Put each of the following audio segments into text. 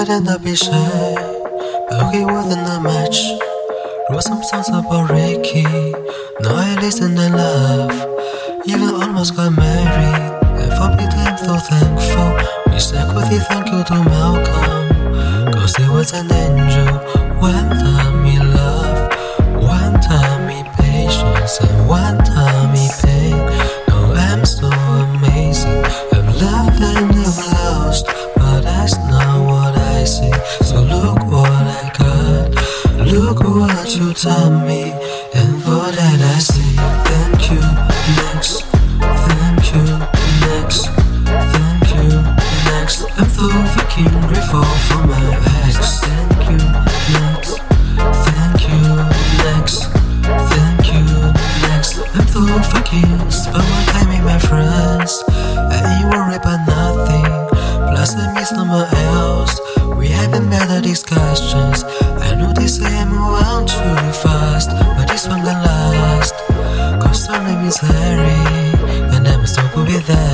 pretend to be shy, but he wasn't a match. Wrote some songs about Ricky. Now I listen and laugh. Even almost got married. And for me, I'm so thankful. We said, Cody, thank you to Malcolm. Cause he was an angel. Time taught me, Plus, I miss someone else. We having better discussions. I know they say I move on too fast, but this one gonna last. Cause her name is Harry, and I'm so good with that.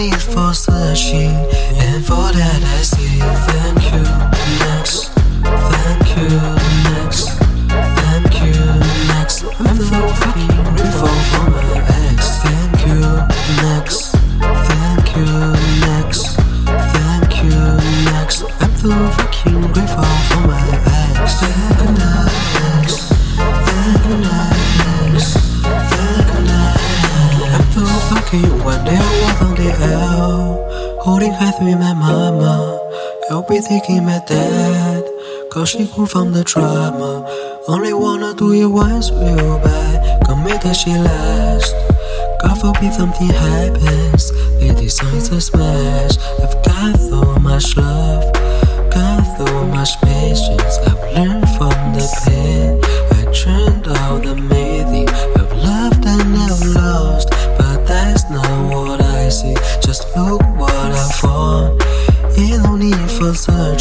Need for searching, and for that I say thank you. Next, thank you. Next, thank you. Next, I'm so fucking grateful for my ex. Thank you. Next, thank you. Next, thank you. Next, I'm so fucking grateful so fucking one day on the L, holding hands with my mama. I'll be thinking my dad, cause she grew from the drama. Only wanna do it once real bad, make that shit last. God forbid something happens, song is a smash. I've got so much love, got so much patience.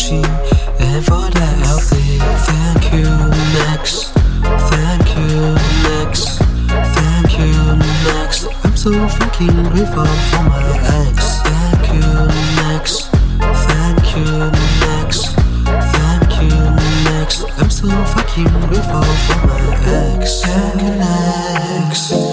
Searching, and for I'll say thank you. Next, thank you. Next, thank you. Next, I'm so fucking grateful for my ex. Thank you. Next, thank you. Next, thank you. Next, I'm so fucking grateful for my ex. Thank you. Next.